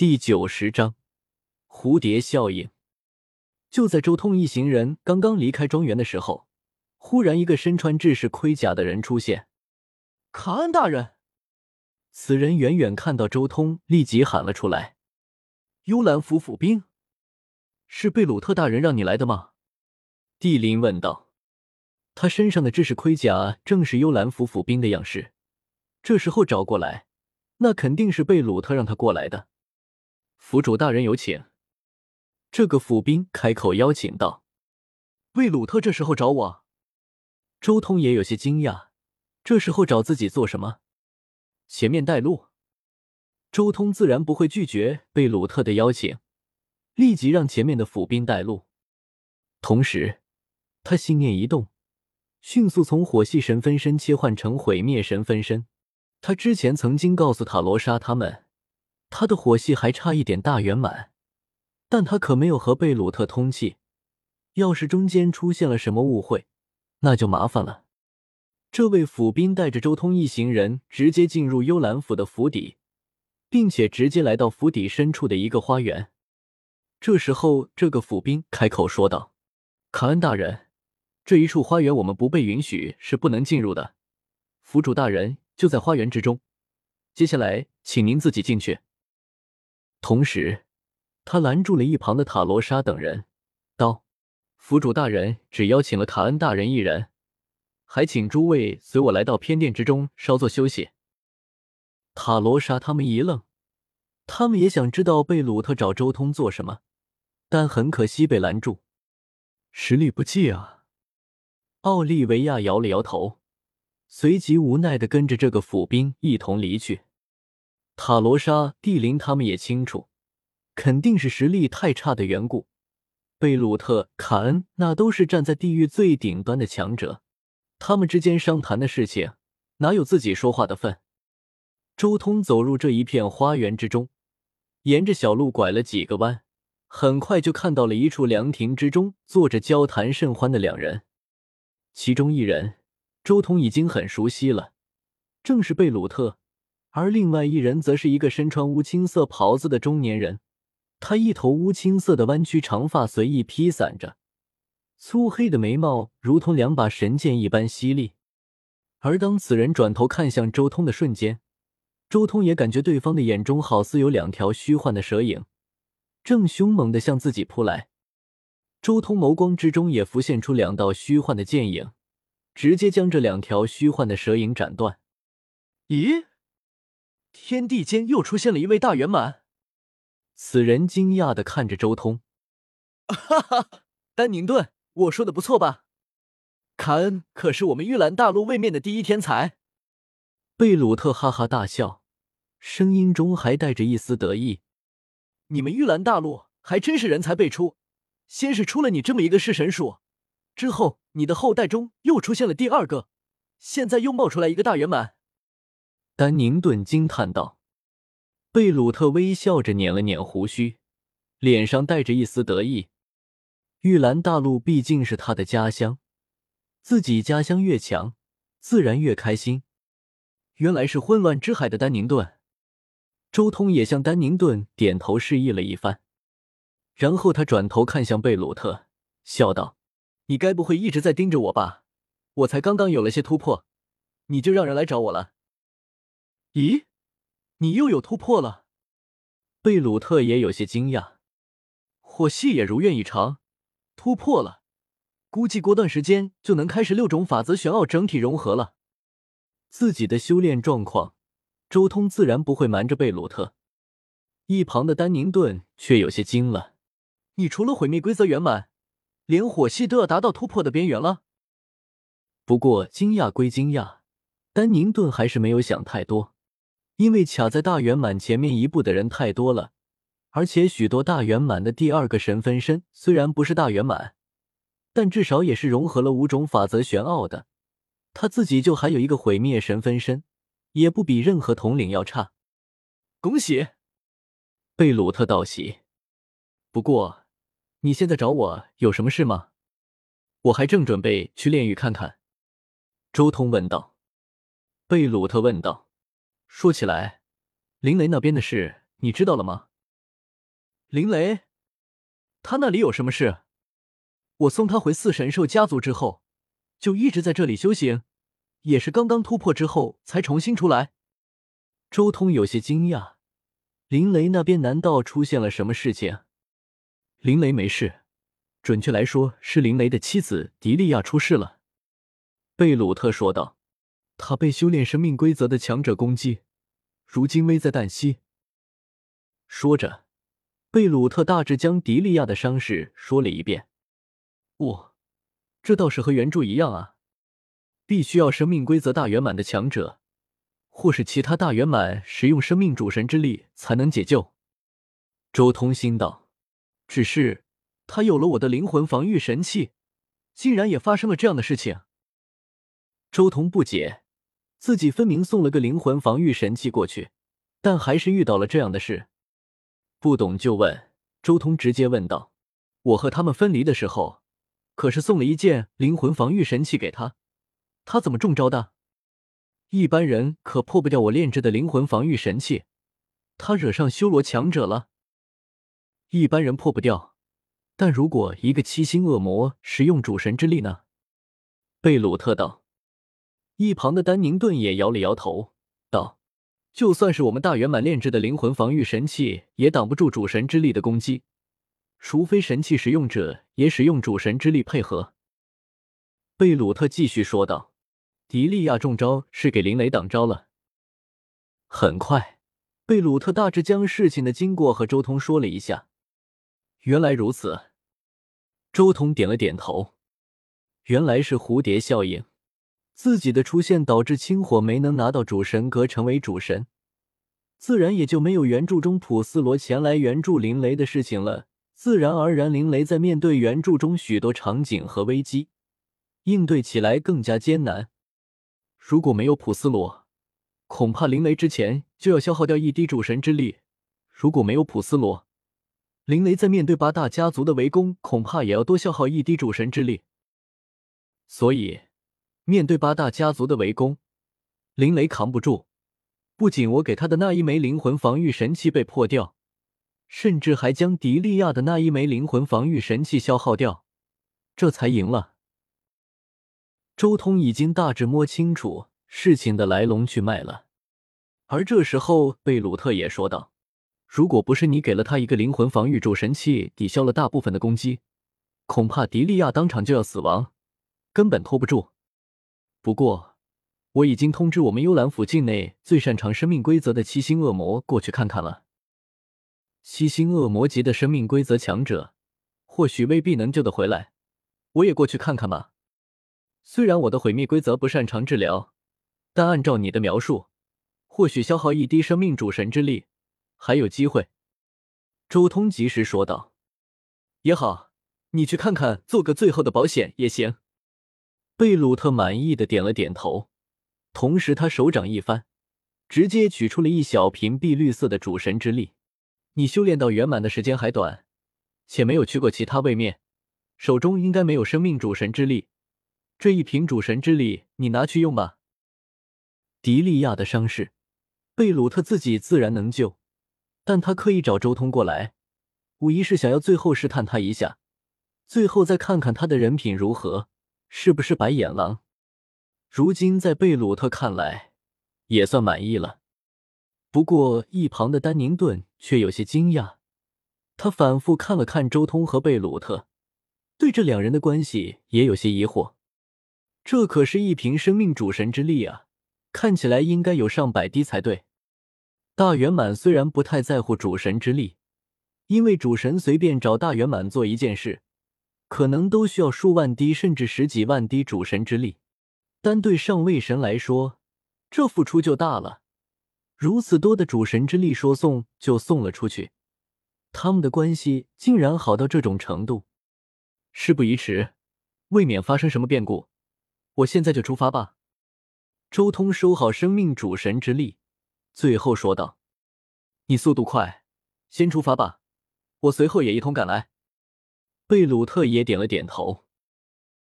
第九十章蝴蝶效应。就在周通一行人刚刚离开庄园的时候，忽然一个身穿制式盔甲的人出现。卡恩大人，此人远远看到周通，立即喊了出来：“幽兰府府兵，是贝鲁特大人让你来的吗？”帝林问道。他身上的制式盔甲正是幽兰府府兵的样式，这时候找过来，那肯定是贝鲁特让他过来的。府主大人有请。这个府兵开口邀请道：“贝鲁特这时候找我？”周通也有些惊讶，这时候找自己做什么？前面带路。周通自然不会拒绝贝鲁特的邀请，立即让前面的府兵带路。同时，他心念一动。迅速从火系神分身切换成毁灭神分身。他之前曾经告诉塔罗莎他们，他的火系还差一点大圆满，但他可没有和贝鲁特通气。要是中间出现了什么误会，那就麻烦了。这位府兵带着周通一行人直接进入幽兰府的府邸，并且直接来到府邸深处的一个花园。这时候，这个府兵开口说道：“卡恩大人。”这一处花园我们不被允许是不能进入的，府主大人就在花园之中。接下来，请您自己进去。同时，他拦住了一旁的塔罗莎等人，道：“府主大人只邀请了卡恩大人一人，还请诸位随我来到偏殿之中稍作休息。”塔罗莎他们一愣，他们也想知道贝鲁特找周通做什么，但很可惜被拦住。实力不济啊。奥利维亚摇了摇头，随即无奈的跟着这个府兵一同离去。塔罗莎、蒂林他们也清楚，肯定是实力太差的缘故。贝鲁特、卡恩那都是站在地狱最顶端的强者，他们之间商谈的事情哪有自己说话的份？周通走入这一片花园之中，沿着小路拐了几个弯，很快就看到了一处凉亭之中坐着交谈甚欢的两人。其中一人，周通已经很熟悉了，正是贝鲁特；而另外一人，则是一个身穿乌青色袍子的中年人。他一头乌青色的弯曲长发随意披散着，粗黑的眉毛如同两把神剑一般犀利。而当此人转头看向周通的瞬间，周通也感觉对方的眼中好似有两条虚幻的蛇影，正凶猛的向自己扑来。周通眸光之中也浮现出两道虚幻的剑影，直接将这两条虚幻的蛇影斩断。咦，天地间又出现了一位大圆满！此人惊讶的看着周通，哈哈，丹宁顿，我说的不错吧？卡恩可是我们玉兰大陆位面的第一天才。贝鲁特哈哈大笑，声音中还带着一丝得意。你们玉兰大陆还真是人才辈出。先是出了你这么一个弑神术，之后你的后代中又出现了第二个，现在又冒出来一个大圆满。丹宁顿惊叹道。贝鲁特微笑着捻了捻胡须，脸上带着一丝得意。玉兰大陆毕竟是他的家乡，自己家乡越强，自然越开心。原来是混乱之海的丹宁顿。周通也向丹宁顿点头示意了一番。然后他转头看向贝鲁特，笑道：“你该不会一直在盯着我吧？我才刚刚有了些突破，你就让人来找我了？咦，你又有突破了？”贝鲁特也有些惊讶。火系也如愿以偿，突破了，估计过段时间就能开始六种法则玄奥整体融合了。自己的修炼状况，周通自然不会瞒着贝鲁特。一旁的丹宁顿却有些惊了。你除了毁灭规则圆满，连火系都要达到突破的边缘了。不过惊讶归惊讶，丹宁顿还是没有想太多，因为卡在大圆满前面一步的人太多了，而且许多大圆满的第二个神分身虽然不是大圆满，但至少也是融合了五种法则玄奥的。他自己就还有一个毁灭神分身，也不比任何统领要差。恭喜，贝鲁特道喜。不过。你现在找我有什么事吗？我还正准备去炼狱看看。”周通问道。贝鲁特问道：“说起来，林雷那边的事你知道了吗？”林雷，他那里有什么事？我送他回四神兽家族之后，就一直在这里修行，也是刚刚突破之后才重新出来。周通有些惊讶，林雷那边难道出现了什么事情？林雷没事，准确来说是林雷的妻子迪利亚出事了。贝鲁特说道：“他被修炼生命规则的强者攻击，如今危在旦夕。”说着，贝鲁特大致将迪利亚的伤势说了一遍。哦，这倒是和原著一样啊，必须要生命规则大圆满的强者。或是其他大圆满使用生命主神之力才能解救。周通心道：“只是他有了我的灵魂防御神器，竟然也发生了这样的事情。”周通不解，自己分明送了个灵魂防御神器过去，但还是遇到了这样的事。不懂就问，周通直接问道：“我和他们分离的时候，可是送了一件灵魂防御神器给他，他怎么中招的？”一般人可破不掉我炼制的灵魂防御神器，他惹上修罗强者了。一般人破不掉，但如果一个七星恶魔使用主神之力呢？贝鲁特道。一旁的丹宁顿也摇了摇头，道：“就算是我们大圆满炼制的灵魂防御神器，也挡不住主神之力的攻击，除非神器使用者也使用主神之力配合。”贝鲁特继续说道。迪利亚中招是给林雷挡招了。很快，贝鲁特大致将事情的经过和周通说了一下。原来如此，周通点了点头。原来是蝴蝶效应，自己的出现导致青火没能拿到主神格成为主神，自然也就没有原著中普斯罗前来援助林雷的事情了。自然而然，林雷在面对原著中许多场景和危机，应对起来更加艰难。如果没有普斯罗，恐怕林雷之前就要消耗掉一滴主神之力。如果没有普斯罗，林雷在面对八大家族的围攻，恐怕也要多消耗一滴主神之力。所以，面对八大家族的围攻，林雷扛不住。不仅我给他的那一枚灵魂防御神器被破掉，甚至还将迪利亚的那一枚灵魂防御神器消耗掉，这才赢了。周通已经大致摸清楚事情的来龙去脉了，而这时候贝鲁特也说道：“如果不是你给了他一个灵魂防御主神器，抵消了大部分的攻击，恐怕迪利亚当场就要死亡，根本拖不住。不过，我已经通知我们幽兰府境内最擅长生命规则的七星恶魔过去看看了。七星恶魔级的生命规则强者，或许未必能救得回来，我也过去看看吧。”虽然我的毁灭规则不擅长治疗，但按照你的描述，或许消耗一滴生命主神之力还有机会。”周通及时说道。“也好，你去看看，做个最后的保险也行。”贝鲁特满意的点了点头，同时他手掌一翻，直接取出了一小瓶碧绿色的主神之力。“你修炼到圆满的时间还短，且没有去过其他位面，手中应该没有生命主神之力。”这一瓶主神之力，你拿去用吧。迪利亚的伤势，贝鲁特自己自然能救，但他刻意找周通过来，无疑是想要最后试探他一下，最后再看看他的人品如何，是不是白眼狼。如今在贝鲁特看来，也算满意了。不过一旁的丹宁顿却有些惊讶，他反复看了看周通和贝鲁特，对这两人的关系也有些疑惑。这可是一瓶生命主神之力啊，看起来应该有上百滴才对。大圆满虽然不太在乎主神之力，因为主神随便找大圆满做一件事，可能都需要数万滴甚至十几万滴主神之力，但对上位神来说，这付出就大了。如此多的主神之力说送就送了出去，他们的关系竟然好到这种程度。事不宜迟，未免发生什么变故。我现在就出发吧。周通收好生命主神之力，最后说道：“你速度快，先出发吧，我随后也一同赶来。”贝鲁特也点了点头。